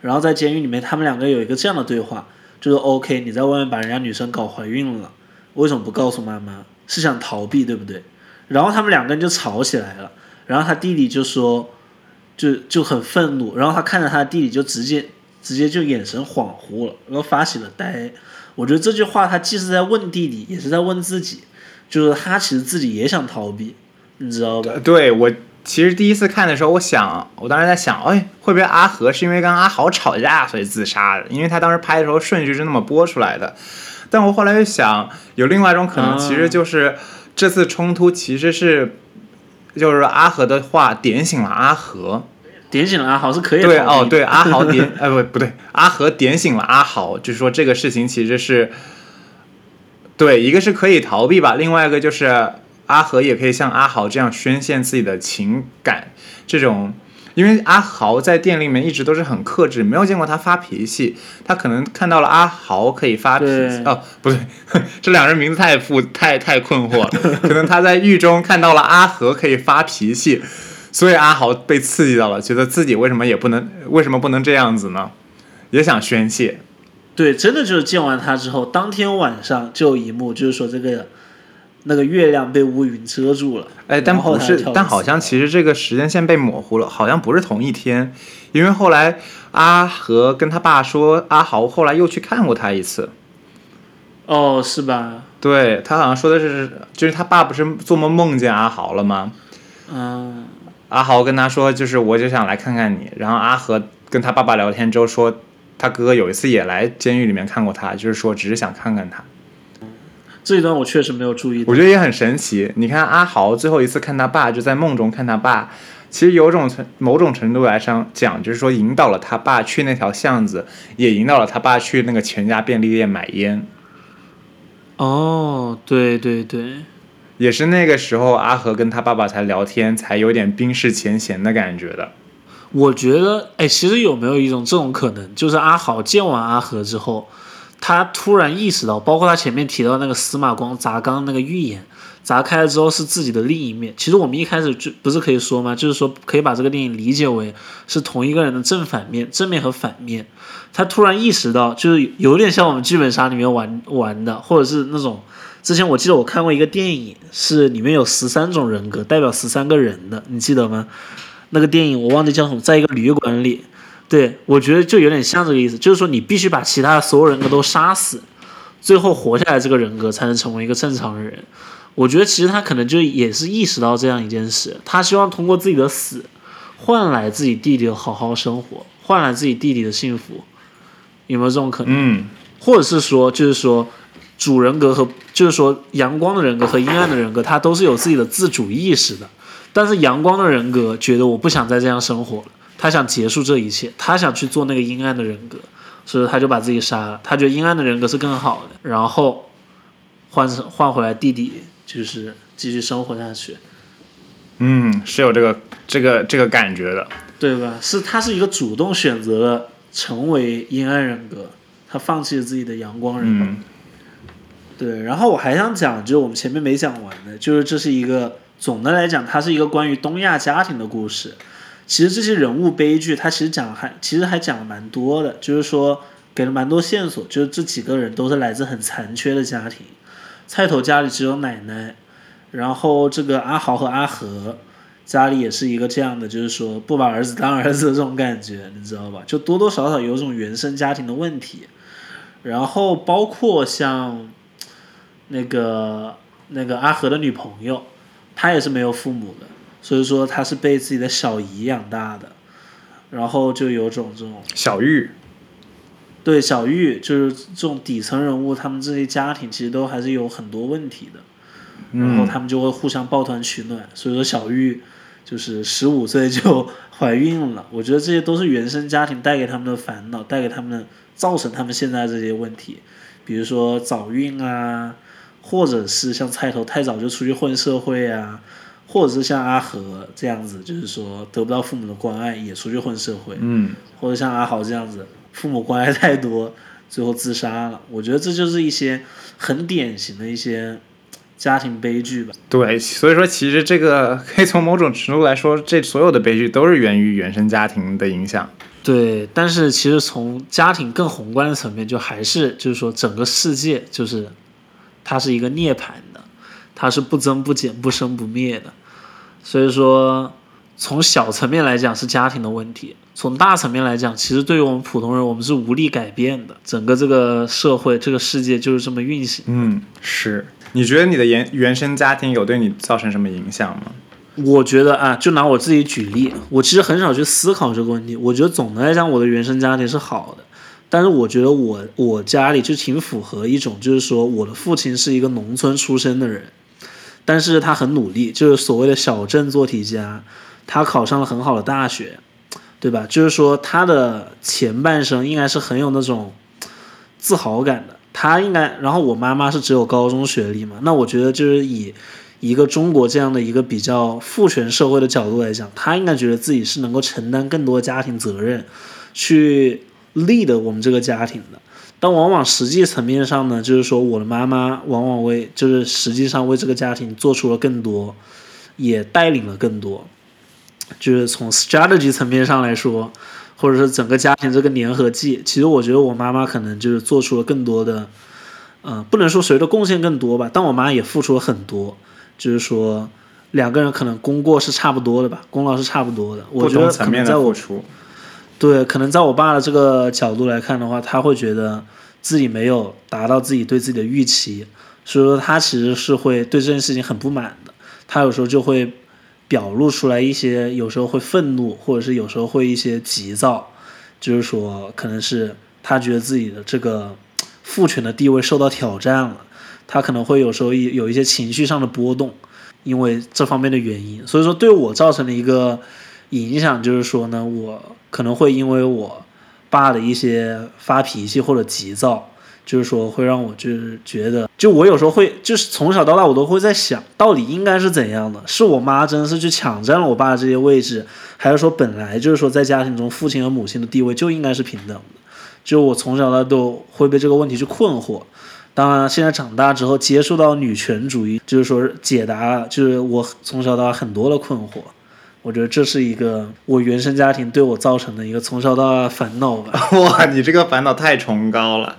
Speaker 2: 然后在监狱里面他们两个有一个这样的对话，就是 OK，你在外面把人家女生搞怀孕了，为什么不告诉妈妈？是想逃避，对不对？然后他们两个人就吵起来了。然后他弟弟就说，就就很愤怒。然后他看着他弟弟，就直接直接就眼神恍惚了，然后发起了呆。我觉得这句话他既是在问弟弟，也是在问自己，就是他其实自己也想逃避，你知道吧？
Speaker 1: 对我其实第一次看的时候，我想，我当时在想，哎，会不会阿和是因为跟阿豪吵架所以自杀的？因为他当时拍的时候顺序是那么播出来的。但我后来又想，有另外一种可能，其实就是这次冲突其实是，就是阿和的话点醒了阿和，
Speaker 2: 点醒了阿豪是可以
Speaker 1: 对哦，对阿豪点，哎不不对，阿和点醒了阿豪，就是说这个事情其实是，对，一个是可以逃避吧，另外一个就是阿和也可以像阿豪这样宣泄自己的情感，这种。因为阿豪在店里面一直都是很克制，没有见过他发脾气。他可能看到了阿豪可以发脾气，哦，不对，这两人名字太复太太困惑了。可能他在狱中看到了阿和可以发脾气，所以阿豪被刺激到了，觉得自己为什么也不能，为什么不能这样子呢？也想宣泄。
Speaker 2: 对，真的就是见完他之后，当天晚上就有一幕，就是说这个那个月亮被乌云遮住了。
Speaker 1: 哎，但不是但好像其实这个时间线被模糊了，好像不是同一天，因为后来阿和跟他爸说，阿豪后来又去看过他一次。
Speaker 2: 哦，是吧？
Speaker 1: 对他好像说的是，就是他爸不是做梦梦见阿豪了吗？
Speaker 2: 嗯，
Speaker 1: 阿豪跟他说，就是我就想来看看你。然后阿和跟他爸爸聊天之后说，他哥哥有一次也来监狱里面看过他，就是说只是想看看他。
Speaker 2: 这一段我确实没有注意
Speaker 1: 我。觉得也很神奇。你看阿豪最后一次看他爸，就在梦中看他爸，其实有种程某种程度来上讲，就是说引导了他爸去那条巷子，也引导了他爸去那个全家便利店买烟。
Speaker 2: 哦，对对对，
Speaker 1: 也是那个时候，阿和跟他爸爸才聊天，才有点冰释前嫌的感觉的。
Speaker 2: 我觉得，哎，其实有没有一种这种可能，就是阿豪见完阿和之后，他突然意识到，包括他前面提到那个司马光砸缸那个预言，砸开了之后是自己的另一面。其实我们一开始就不是可以说吗？就是说可以把这个电影理解为是同一个人的正反面，正面和反面。他突然意识到，就是有点像我们剧本杀里面玩玩的，或者是那种。之前我记得我看过一个电影，是里面有十三种人格，代表十三个人的，你记得吗？那个电影我忘记叫什么，在一个旅馆里，对我觉得就有点像这个意思，就是说你必须把其他的所有人格都杀死，最后活下来这个人格才能成为一个正常的人。我觉得其实他可能就也是意识到这样一件事，他希望通过自己的死换来自己弟弟的好好生活，换来自己弟弟的幸福，有没有这种可能？
Speaker 1: 嗯，
Speaker 2: 或者是说，就是说，主人格和就是说阳光的人格和阴暗的人格，他都是有自己的自主意识的。但是阳光的人格觉得我不想再这样生活了，他想结束这一切，他想去做那个阴暗的人格，所以他就把自己杀了。他觉得阴暗的人格是更好的，然后换成换回来弟弟，就是继续生活下去，
Speaker 1: 嗯，是有这个这个这个感觉的。
Speaker 2: 对吧？是他是一个主动选择了成为阴暗人格，他放弃了自己的阳光人格。
Speaker 1: 嗯
Speaker 2: 对，然后我还想讲，就是我们前面没讲完的，就是这是一个总的来讲，它是一个关于东亚家庭的故事。其实这些人物悲剧，他其实讲还其实还讲了蛮多的，就是说给了蛮多线索，就是这几个人都是来自很残缺的家庭。菜头家里只有奶奶，然后这个阿豪和阿和家里也是一个这样的，就是说不把儿子当儿子的这种感觉，你知道吧？就多多少少有种原生家庭的问题。然后包括像那个那个阿和的女朋友，她也是没有父母的，所以说他是被自己的小姨养大的，然后就有种这种
Speaker 1: 小玉，
Speaker 2: 对小玉就是这种底层人物，他们这些家庭其实都还是有很多问题的，然后
Speaker 1: 嗯，
Speaker 2: 他们就会互相抱团取暖，所以说小玉就是十五岁就怀孕了，我觉得这些都是原生家庭带给他们的烦恼，带给他们的造成他们现在这些问题，比如说早孕啊，或者是像菜头太早就出去混社会啊，或者是像阿和这样子，就是说得不到父母的关爱也出去混社会，
Speaker 1: 嗯，
Speaker 2: 或者像阿豪这样子，父母关爱太多，最后自杀了。我觉得这就是一些很典型的一些家庭悲剧吧。
Speaker 1: 对，所以说其实这个可以从某种程度来说，这所有的悲剧都是源于原生家庭的影响。
Speaker 2: 对，但是其实从家庭更宏观的层面，就还是就是说整个世界就是它是一个涅槃的，它是不增不减、不生不灭的。所以说，从小层面来讲是家庭的问题，从大层面来讲，其实对于我们普通人，我们是无力改变的。整个这个社会、这个世界就是这么运行。
Speaker 1: 嗯，是。你觉得你的原原生家庭有对你造成什么影响吗？
Speaker 2: 我觉得啊，就拿我自己举例，我其实很少去思考这个问题。我觉得总的来讲，我的原生家庭是好的，但是我觉得我我家里就挺符合一种，就是说我的父亲是一个农村出身的人，但是他很努力，就是所谓的小镇做题家，他考上了很好的大学，对吧？就是说他的前半生应该是很有那种自豪感的。他应该，然后我妈妈是只有高中学历嘛，那我觉得就是以一个中国这样的一个比较父权社会的角度来讲，他应该觉得自己是能够承担更多家庭责任，去 lead 我们这个家庭的。但往往实际层面上呢，就是说我的妈妈往往为就是实际上为这个家庭做出了更多，也带领了更多。就是从 strategy 层面上来说，或者是整个家庭这个粘合剂，其实我觉得我妈妈可能就是做出了更多的，嗯、不能说谁的贡献更多吧，但我妈也付出了很多，就是说两个人可能功过是差不多的吧，功劳是差不多的。我觉得可
Speaker 1: 同层面
Speaker 2: 能在我
Speaker 1: 出。
Speaker 2: 对，可能在我爸的这个角度来看的话，他会觉得自己没有达到自己对自己的预期，所以说他其实是会对这件事情很不满的。他有时候就会表露出来一些，有时候会愤怒，或者是有时候会一些急躁，就是说可能是他觉得自己的这个父权的地位受到挑战了，他可能会有时候有一些情绪上的波动，因为这方面的原因，所以说对我造成了一个影响就是说呢，我可能会因为我爸的一些发脾气或者急躁，就是说会让我就是觉得，就我有时候会就是从小到大我都会在想，到底应该是怎样的？是我妈真的是去抢占了我爸的这些位置，还是说本来就是说在家庭中父亲和母亲的地位就应该是平等的？就我从小到大都会被这个问题去困惑。当然，现在长大之后接触到女权主义，就是说解答，就是我从小到大很多的困惑。我觉得这是一个我原生家庭对我造成的一个从小到大的烦恼吧。
Speaker 1: 哇，你这个烦恼太崇高了，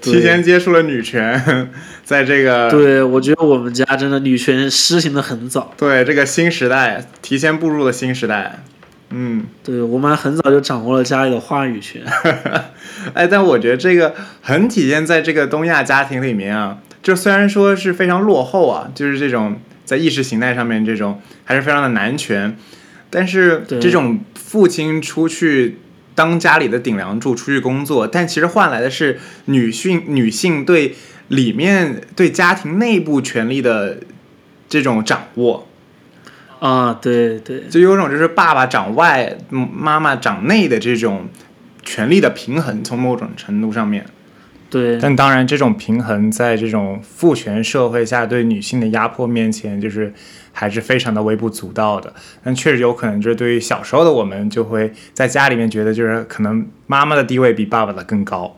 Speaker 1: 提前接触了女权，在这个
Speaker 2: 对，我觉得我们家真的女权施行的很早。
Speaker 1: 对这个新时代，提前步入了新时代。嗯，
Speaker 2: 对我妈很早就掌握了家里的话语权。
Speaker 1: 哎，但我觉得这个很体现在这个东亚家庭里面啊。就虽然说是非常落后啊，就是这种在意识形态上面这种还是非常的男权，但是这种父亲出去当家里的顶梁柱，出去工作，但其实换来的是女性女性对里面对家庭内部权力的这种掌握。
Speaker 2: 啊，对对
Speaker 1: 就有种就是爸爸掌外，嗯妈妈掌内的这种权力的平衡，从某种程度上面。
Speaker 2: 对，
Speaker 1: 但当然，这种平衡在这种父权社会下对女性的压迫面前，就是还是非常的微不足道的。但确实有可能，就是对于小时候的我们，就会在家里面觉得，就是可能妈妈的地位比爸爸的更高。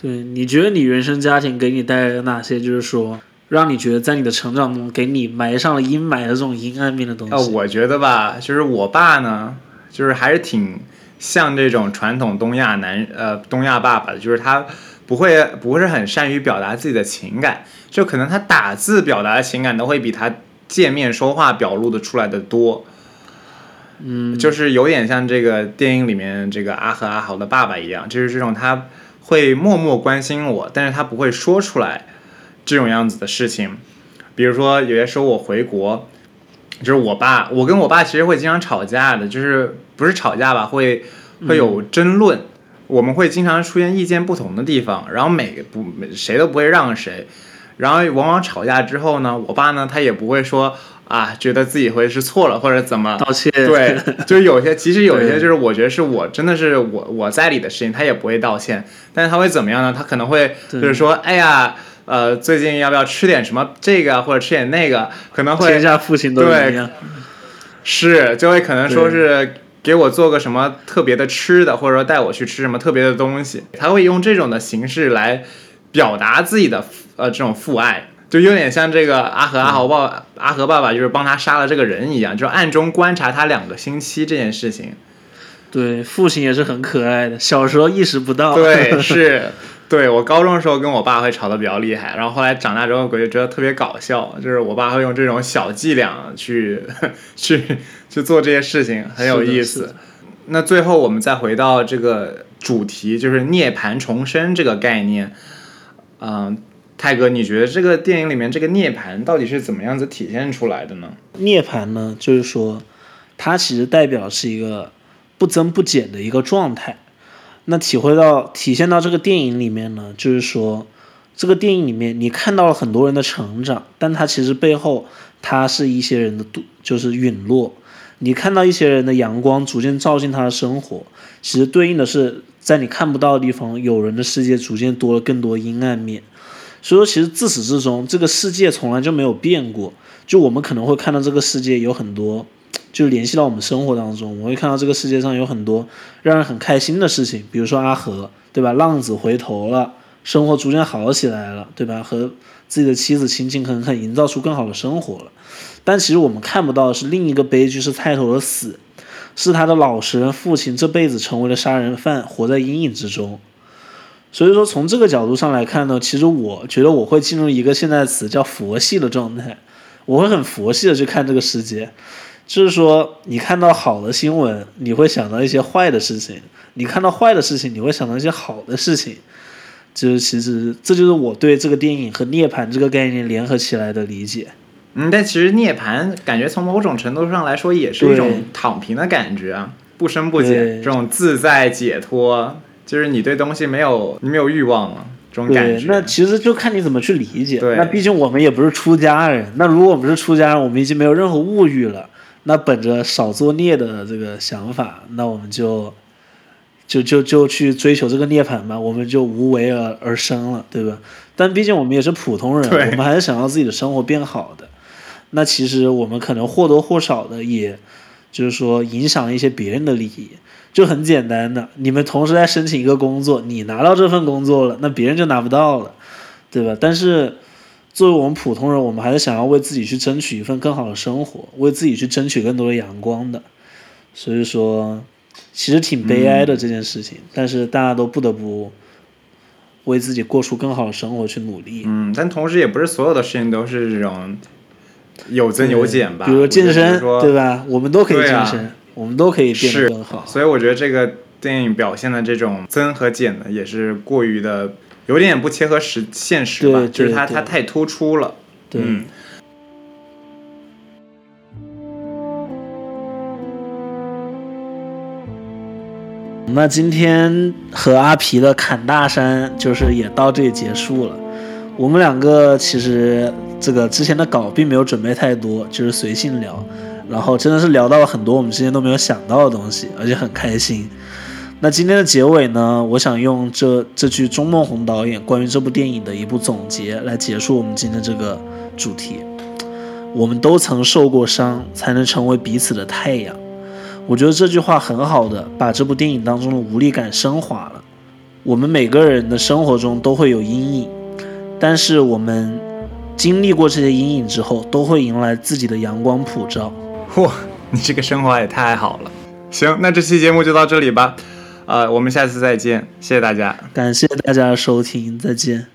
Speaker 2: 对，你觉得你原生家庭给你带来了哪些？就是说，让你觉得在你的成长中给你埋上了阴霾的这种阴暗面的东西？
Speaker 1: 呃，我觉得吧，就是我爸呢，就是还是挺像这种传统东亚男呃东亚爸爸的，就是他不会不是很善于表达自己的情感，就可能他打字表达的情感都会比他见面说话表露的出来的多。
Speaker 2: 嗯，
Speaker 1: 就是有点像这个电影里面这个阿和阿豪的爸爸一样，就是这种他会默默关心我，但是他不会说出来这种样子的事情。比如说有些时候我回国，就是我爸，我跟我爸其实会经常吵架的，就是不是吵架吧，会会有争论，我们会经常出现意见不同的地方，然后每个不谁都不会让谁，然后往往吵架之后呢，我爸呢他也不会说啊，觉得自己会是错了或者怎么，
Speaker 2: 道歉。
Speaker 1: 对，就是有些，其实有一些就是我觉得是我真的是我我在理的事情，他也不会道歉，但是他会怎么样呢？他可能会就是说，哎呀，呃，最近要不要吃点什么这个或者吃点那个？可能会
Speaker 2: 天下父亲都
Speaker 1: 对
Speaker 2: 一样。
Speaker 1: 是就会可能说是给我做个什么特别的吃的，或者说带我去吃什么特别的东西，他会用这种的形式来表达自己的呃这种父爱。就有点像这个阿和阿豪爸、阿和爸爸，就是帮他杀了这个人一样，就暗中观察他两个星期这件事情。
Speaker 2: 对，父亲也是很可爱的，小时候意识不到。
Speaker 1: 对，是，对我高中的时候跟我爸会吵得比较厉害，然后后来长大之后，我就觉得特别搞笑，就是我爸会用这种小伎俩去去去做这些事情，很有意思。那最后我们再回到这个主题，就是涅槃重生这个概念。嗯、泰哥，你觉得这个电影里面这个涅槃到底是怎么样子体现出来的呢？
Speaker 2: 涅槃呢，就是说，它其实代表是一个不增不减的一个状态。那体会到、体现到这个电影里面呢，就是说，这个电影里面你看到了很多人的成长，但它其实背后，它是一些人的度，就是陨落。你看到一些人的阳光逐渐照进他的生活，其实对应的是在你看不到的地方，有人的世界逐渐多了更多阴暗面。所以说，其实自始至终，这个世界从来就没有变过。就我们可能会看到这个世界有很多，就联系到我们生活当中，我会看到这个世界上有很多让人很开心的事情，比如说阿和，对吧？浪子回头了，生活逐渐好起来了，对吧？和自己的妻子勤勤恳恳，营造出更好的生活了。但其实我们看不到的是另一个悲剧，是菜头的死，是他的老实人父亲这辈子成为了杀人犯，活在阴影之中。所以说，从这个角度上来看呢，其实我觉得我会进入一个现在词叫佛系的状态，我会很佛系的去看这个世界。就是说，你看到好的新闻，你会想到一些坏的事情；你看到坏的事情，你会想到一些好的事情。就是其实这就是我对这个电影和涅槃这个概念联合起来的理解。
Speaker 1: 嗯，但其实涅槃感觉从某种程度上来说也是一种躺平的感觉啊，不深不减，这种自在解脱，就是你对东西没有你没有欲望了，这种感觉。
Speaker 2: 那其实就看你怎么去理解。
Speaker 1: 对，
Speaker 2: 那毕竟我们也不是出家人。那如果我们是出家人，我们已经没有任何物欲了。那本着少作孽的这个想法，那我们就。就就就去追求这个涅槃吧，我们就无为而而生了，对吧？但毕竟我们也是普通人，我们还是想要自己的生活变好的。那其实我们可能或多或少的，也就是说影响一些别人的利益，就很简单的，你们同时在申请一个工作，你拿到这份工作了，那别人就拿不到了，对吧？但是作为我们普通人，我们还是想要为自己去争取一份更好的生活，为自己去争取更多的阳光的。所以说。其实挺悲哀的这件事情，但是大家都不得不为自己过出更好的生活去努力。
Speaker 1: 嗯，但同时也不是所有的事情都是这种有增有减吧。
Speaker 2: 比如健身，对吧？我们都可以健身，我们都可以变得更好。
Speaker 1: 所以我觉得这个电影表现的这种增和减呢，也是过于的有点不切合实现实吧，就是它它太突出了。
Speaker 2: 嗯。那今天和阿皮的侃大山就是也到这里结束了。我们两个其实这个之前的稿并没有准备太多，就是随性聊，然后真的是聊到了很多我们之前都没有想到的东西，而且很开心。那今天的结尾呢，我想用这这句钟孟宏导演关于这部电影的一部总结来结束我们今天这个主题。我们都曾受过伤，才能成为彼此的太阳。我觉得这句话很好的把这部电影当中的无力感升华了。我们每个人的生活中都会有阴影，但是我们经历过这些阴影之后，都会迎来自己的阳光普照。
Speaker 1: 嚯，你这个升华也太好了！行，那这期节目就到这里吧。呃，我们下次再见，谢谢大家，
Speaker 2: 感谢大家的收听，再见。